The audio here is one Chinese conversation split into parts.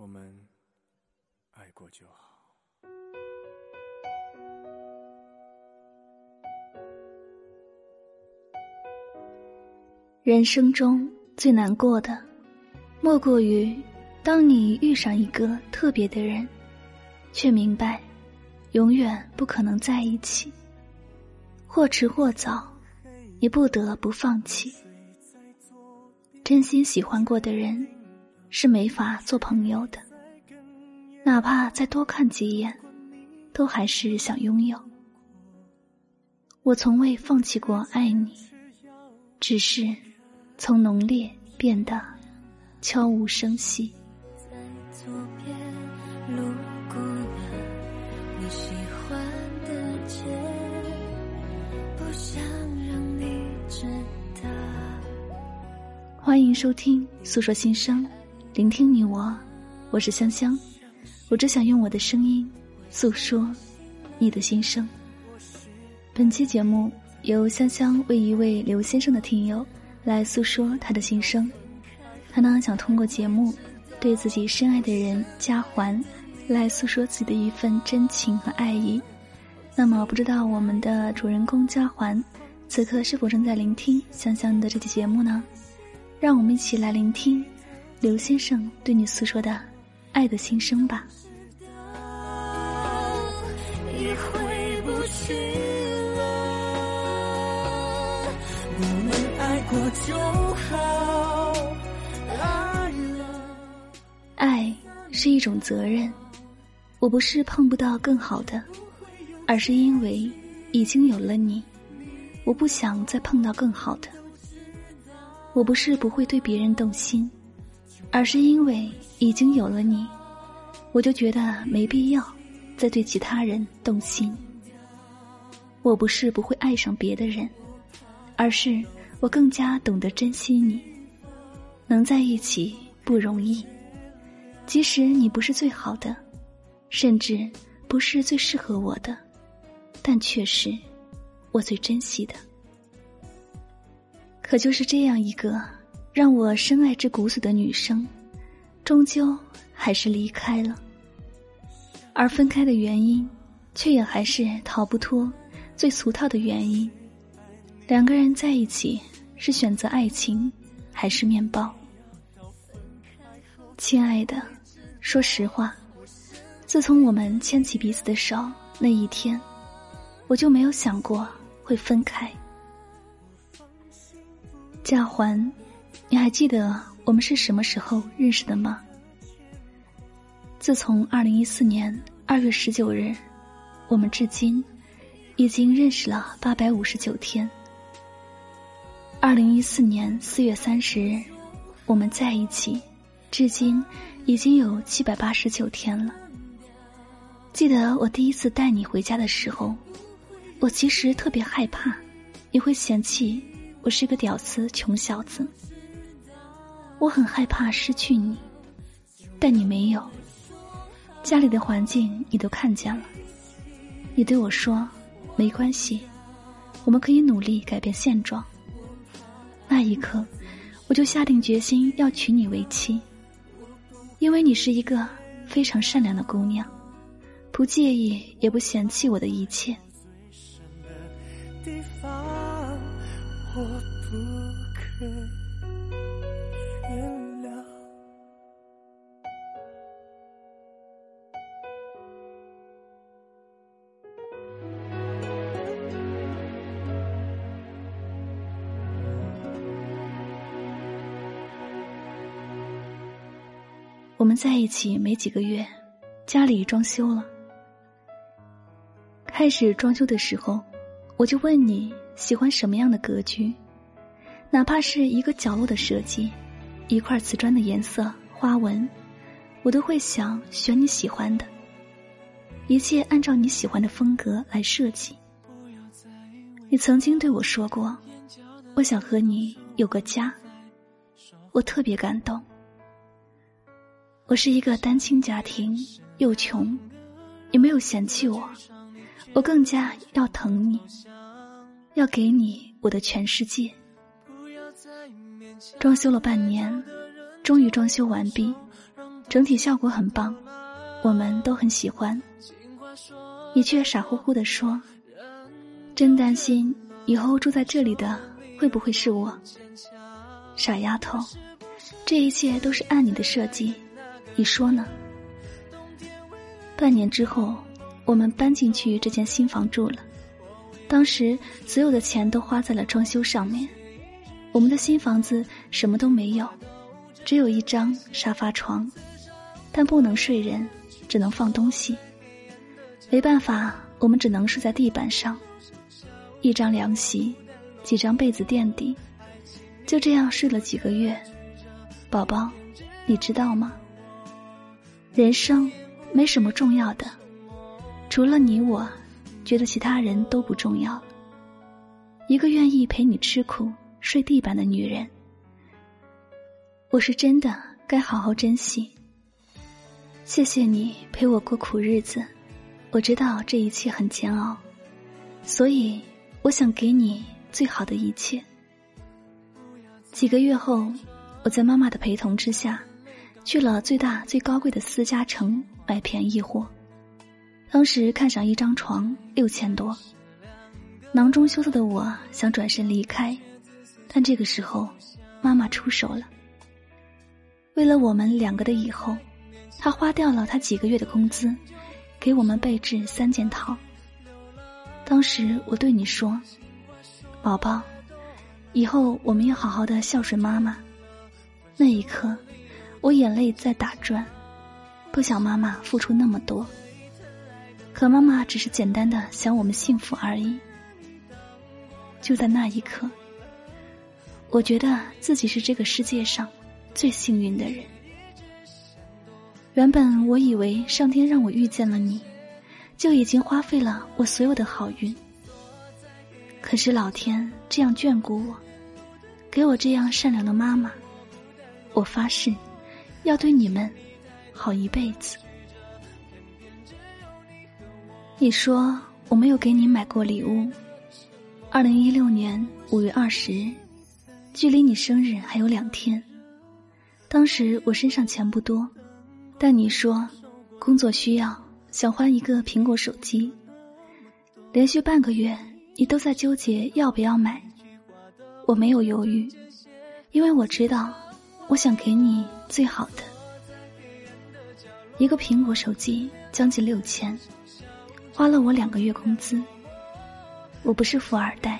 我们爱过就好。人生中最难过的，莫过于当你遇上一个特别的人，却明白永远不可能在一起。或迟或早，你不得不放弃。真心喜欢过的人。是没法做朋友的，哪怕再多看几眼，都还是想拥有。我从未放弃过爱你，只是从浓烈变得悄无声息。欢迎收听《诉说心声》。聆听你我，我是香香，我只想用我的声音诉说你的心声。本期节目由香香为一位刘先生的听友来诉说他的心声，他呢想通过节目对自己深爱的人嘉环来诉说自己的一份真情和爱意。那么，不知道我们的主人公嘉环此刻是否正在聆听香香的这期节目呢？让我们一起来聆听。刘先生对你诉说的爱的心声吧。爱是一种责任，我不是碰不到更好的，而是因为已经有了你，我不想再碰到更好的。我不是不会对别人动心。而是因为已经有了你，我就觉得没必要再对其他人动心。我不是不会爱上别的人，而是我更加懂得珍惜你。能在一起不容易，即使你不是最好的，甚至不是最适合我的，但却是我最珍惜的。可就是这样一个。让我深爱至骨髓的女生，终究还是离开了。而分开的原因，却也还是逃不脱最俗套的原因：两个人在一起是选择爱情，还是面包？亲爱的，说实话，自从我们牵起彼此的手那一天，我就没有想过会分开。嘉环。你还记得我们是什么时候认识的吗？自从二零一四年二月十九日，我们至今已经认识了八百五十九天。二零一四年四月三十日，我们在一起，至今已经有七百八十九天了。记得我第一次带你回家的时候，我其实特别害怕，你会嫌弃我是个屌丝穷小子。我很害怕失去你，但你没有。家里的环境你都看见了，你对我说：“没关系，我们可以努力改变现状。”那一刻，我就下定决心要娶你为妻，因为你是一个非常善良的姑娘，不介意也不嫌弃我的一切。我们在一起没几个月，家里装修了。开始装修的时候，我就问你喜欢什么样的格局，哪怕是一个角落的设计，一块瓷砖的颜色、花纹，我都会想选你喜欢的，一切按照你喜欢的风格来设计。你曾经对我说过，我想和你有个家，我特别感动。我是一个单亲家庭，又穷，你没有嫌弃我，我更加要疼你，要给你我的全世界。装修了半年，终于装修完毕。整体效果很棒，我们都很喜欢。你却傻乎乎的说：“真担心以后住在这里的会不会是我？”傻丫头，这一切都是按你的设计，你说呢？半年之后，我们搬进去这间新房住了。当时所有的钱都花在了装修上面。我们的新房子什么都没有，只有一张沙发床，但不能睡人，只能放东西。没办法，我们只能睡在地板上，一张凉席，几张被子垫底，就这样睡了几个月。宝宝，你知道吗？人生没什么重要的，除了你我，觉得其他人都不重要。一个愿意陪你吃苦。睡地板的女人，我是真的该好好珍惜。谢谢你陪我过苦日子，我知道这一切很煎熬，所以我想给你最好的一切。几个月后，我在妈妈的陪同之下，去了最大最高贵的私家城买便宜货。当时看上一张床，六千多，囊中羞涩的我想转身离开。但这个时候，妈妈出手了。为了我们两个的以后，她花掉了她几个月的工资，给我们备置三件套。当时我对你说：“宝宝，以后我们要好好的孝顺妈妈。”那一刻，我眼泪在打转，不想妈妈付出那么多。可妈妈只是简单的想我们幸福而已。就在那一刻。我觉得自己是这个世界上最幸运的人。原本我以为上天让我遇见了你，就已经花费了我所有的好运。可是老天这样眷顾我，给我这样善良的妈妈，我发誓要对你们好一辈子。你说我没有给你买过礼物。二零一六年五月二十日。距离你生日还有两天，当时我身上钱不多，但你说工作需要，想换一个苹果手机。连续半个月，你都在纠结要不要买，我没有犹豫，因为我知道，我想给你最好的。一个苹果手机将近六千，花了我两个月工资。我不是富二代，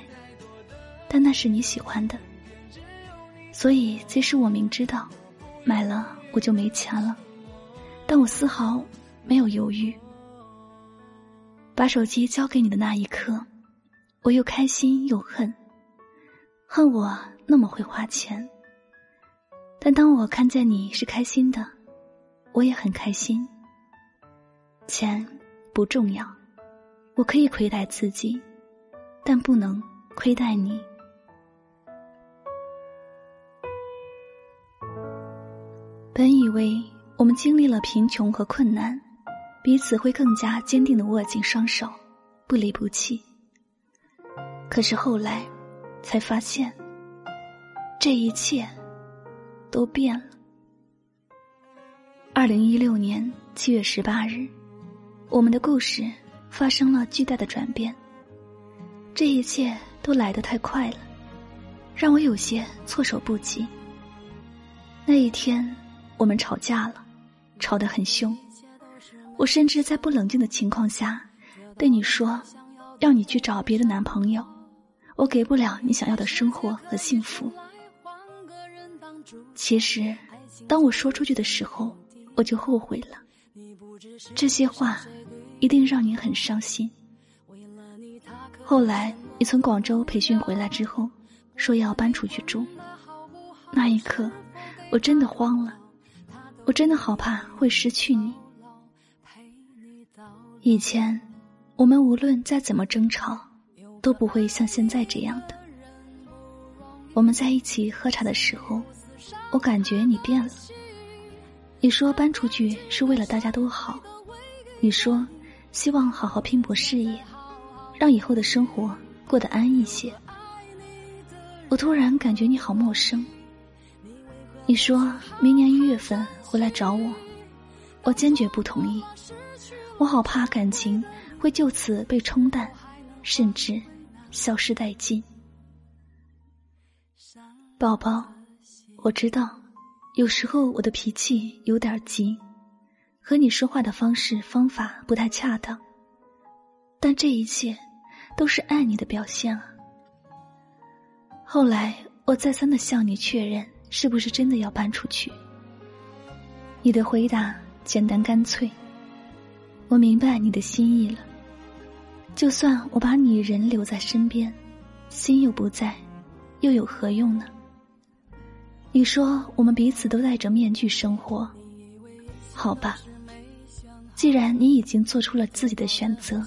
但那是你喜欢的。所以，即使我明知道买了我就没钱了，但我丝毫没有犹豫。把手机交给你的那一刻，我又开心又恨，恨我那么会花钱。但当我看见你是开心的，我也很开心。钱不重要，我可以亏待自己，但不能亏待你。本以为我们经历了贫穷和困难，彼此会更加坚定的握紧双手，不离不弃。可是后来，才发现，这一切都变了。二零一六年七月十八日，我们的故事发生了巨大的转变。这一切都来得太快了，让我有些措手不及。那一天。我们吵架了，吵得很凶。我甚至在不冷静的情况下，对你说，要你去找别的男朋友，我给不了你想要的生活和幸福。其实，当我说出去的时候，我就后悔了。这些话，一定让你很伤心。后来，你从广州培训回来之后，说要搬出去住，那一刻，我真的慌了。我真的好怕会失去你。以前，我们无论再怎么争吵，都不会像现在这样的。我们在一起喝茶的时候，我感觉你变了。你说搬出去是为了大家都好，你说希望好好拼搏事业，让以后的生活过得安逸些。我突然感觉你好陌生。你说明年一月份。回来找我，我坚决不同意。我好怕感情会就此被冲淡，甚至消失殆尽。宝宝，我知道，有时候我的脾气有点急，和你说话的方式方法不太恰当，但这一切都是爱你的表现啊。后来我再三的向你确认，是不是真的要搬出去？你的回答简单干脆。我明白你的心意了。就算我把你人留在身边，心又不在，又有何用呢？你说我们彼此都戴着面具生活，好吧。既然你已经做出了自己的选择，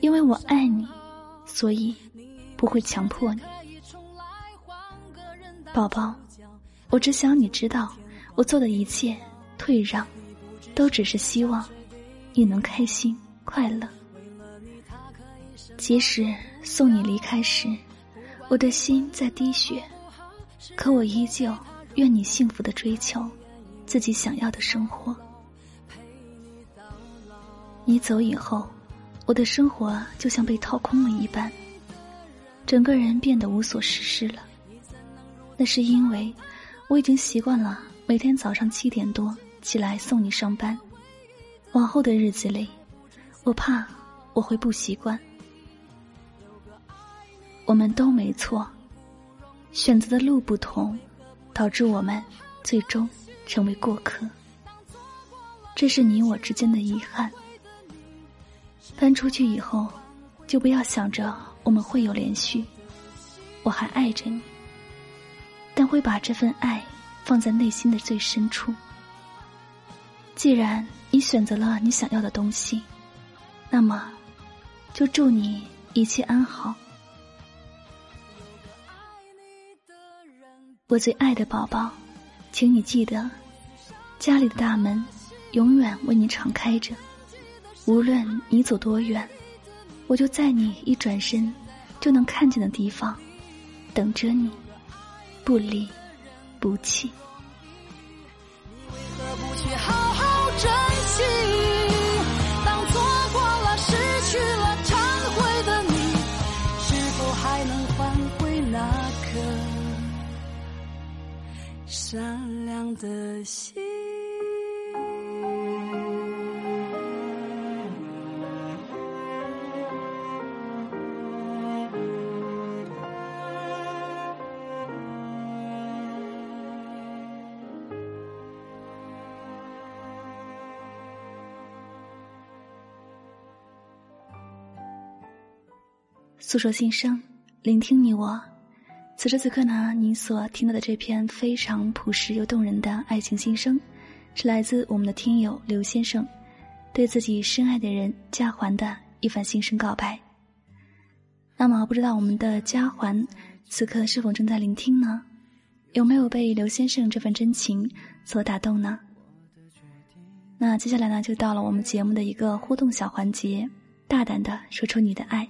因为我爱你，所以不会强迫你。宝宝，我只想你知道，我做的一切退让，都只是希望。你能开心快乐，即使送你离开时，我的心在滴血，可我依旧愿你幸福的追求自己想要的生活。你走以后，我的生活就像被掏空了一般，整个人变得无所事事了。那是因为我已经习惯了每天早上七点多起来送你上班。往后的日子里，我怕我会不习惯。我们都没错，选择的路不同，导致我们最终成为过客。这是你我之间的遗憾。搬出去以后，就不要想着我们会有连续。我还爱着你，但会把这份爱放在内心的最深处。既然你选择了你想要的东西，那么，就祝你一切安好。我最爱的宝宝，请你记得，家里的大门永远为你敞开着。无论你走多远，我就在你一转身就能看见的地方等着你，不离不弃。的心。诉说心声，聆听你我。此时此刻呢，你所听到的这篇非常朴实又动人的爱情心声，是来自我们的听友刘先生，对自己深爱的人嘉环的一番心声告白。那么，不知道我们的嘉环此刻是否正在聆听呢？有没有被刘先生这份真情所打动呢？那接下来呢，就到了我们节目的一个互动小环节，大胆的说出你的爱。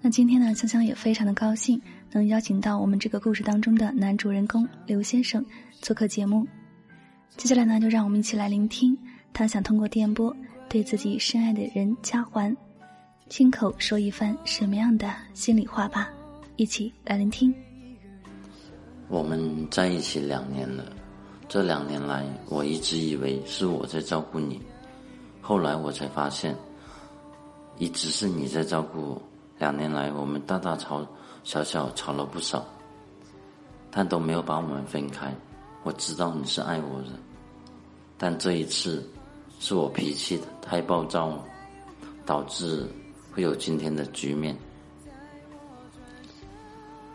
那今天呢，香香也非常的高兴，能邀请到我们这个故事当中的男主人公刘先生做客节目。接下来呢，就让我们一起来聆听他想通过电波对自己深爱的人嘉环，亲口说一番什么样的心里话吧。一起来聆听。我们在一起两年了，这两年来，我一直以为是我在照顾你，后来我才发现，一直是你在照顾我。两年来，我们大大吵小小吵了不少，但都没有把我们分开。我知道你是爱我的，但这一次是我脾气太暴躁，导致会有今天的局面。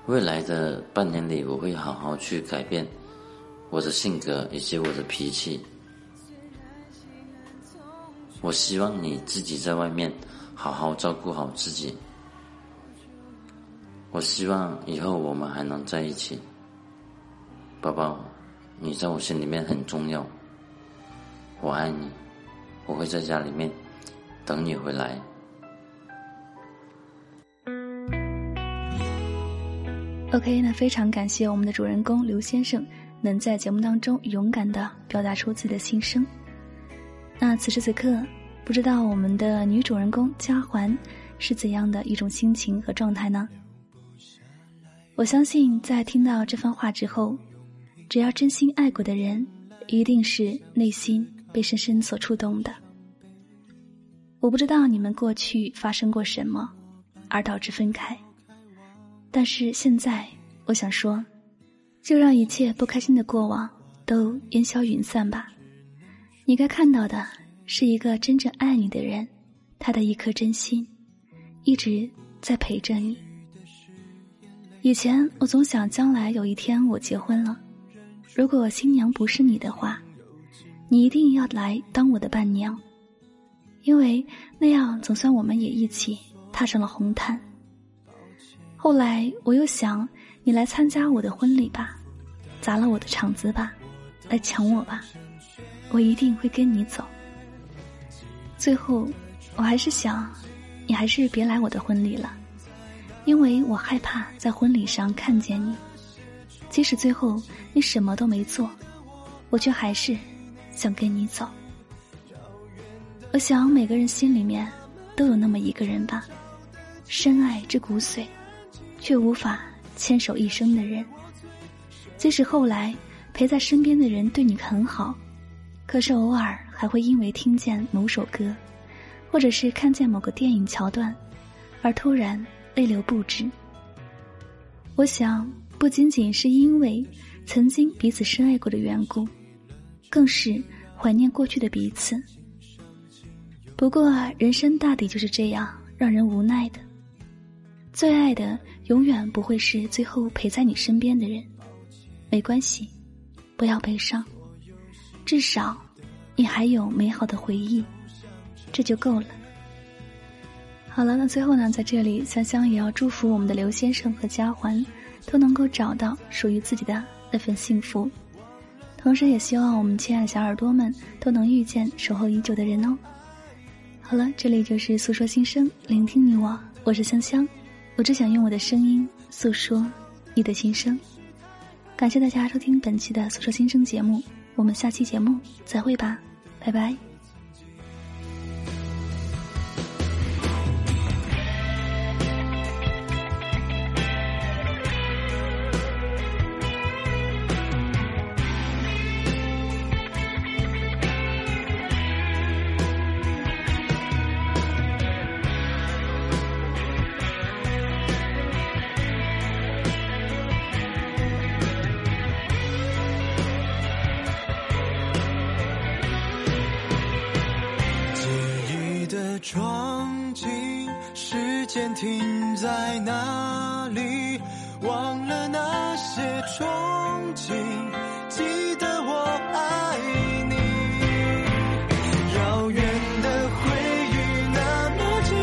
未来的半年里，我会好好去改变我的性格以及我的脾气。我希望你自己在外面好好照顾好自己。我希望以后我们还能在一起，宝宝，你在我心里面很重要，我爱你，我会在家里面等你回来。OK，那非常感谢我们的主人公刘先生能在节目当中勇敢的表达出自己的心声。那此时此刻，不知道我们的女主人公嘉环是怎样的一种心情和状态呢？我相信，在听到这番话之后，只要真心爱过的人，一定是内心被深深所触动的。我不知道你们过去发生过什么，而导致分开，但是现在，我想说，就让一切不开心的过往都烟消云散吧。你该看到的是一个真正爱你的人，他的一颗真心，一直在陪着你。以前我总想，将来有一天我结婚了，如果新娘不是你的话，你一定要来当我的伴娘，因为那样总算我们也一起踏上了红毯。后来我又想，你来参加我的婚礼吧，砸了我的场子吧，来抢我吧。我一定会跟你走。最后，我还是想，你还是别来我的婚礼了，因为我害怕在婚礼上看见你。即使最后你什么都没做，我却还是想跟你走。我想每个人心里面都有那么一个人吧，深爱之骨髓，却无法牵手一生的人。即使后来陪在身边的人对你很好。可是偶尔还会因为听见某首歌，或者是看见某个电影桥段，而突然泪流不止。我想，不仅仅是因为曾经彼此深爱过的缘故，更是怀念过去的彼此。不过，人生大抵就是这样，让人无奈的。最爱的永远不会是最后陪在你身边的人。没关系，不要悲伤。至少，你还有美好的回忆，这就够了。好了，那最后呢，在这里，香香也要祝福我们的刘先生和佳环，都能够找到属于自己的那份幸福。同时，也希望我们亲爱的小耳朵们都能遇见守候已久的人哦。好了，这里就是诉说心声，聆听你我，我是香香，我只想用我的声音诉说你的心声。感谢大家收听本期的诉说心声节目。我们下期节目再会吧，拜拜。闯进，时间停在哪里？忘了那些憧憬，记得我爱你。遥远的回忆那么近，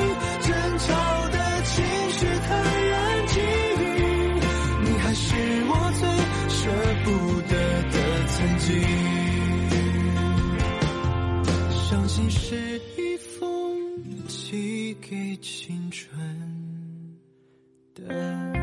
争吵的情绪太安静，你还是我最舍不得的曾经。相信是一。寄给青春的。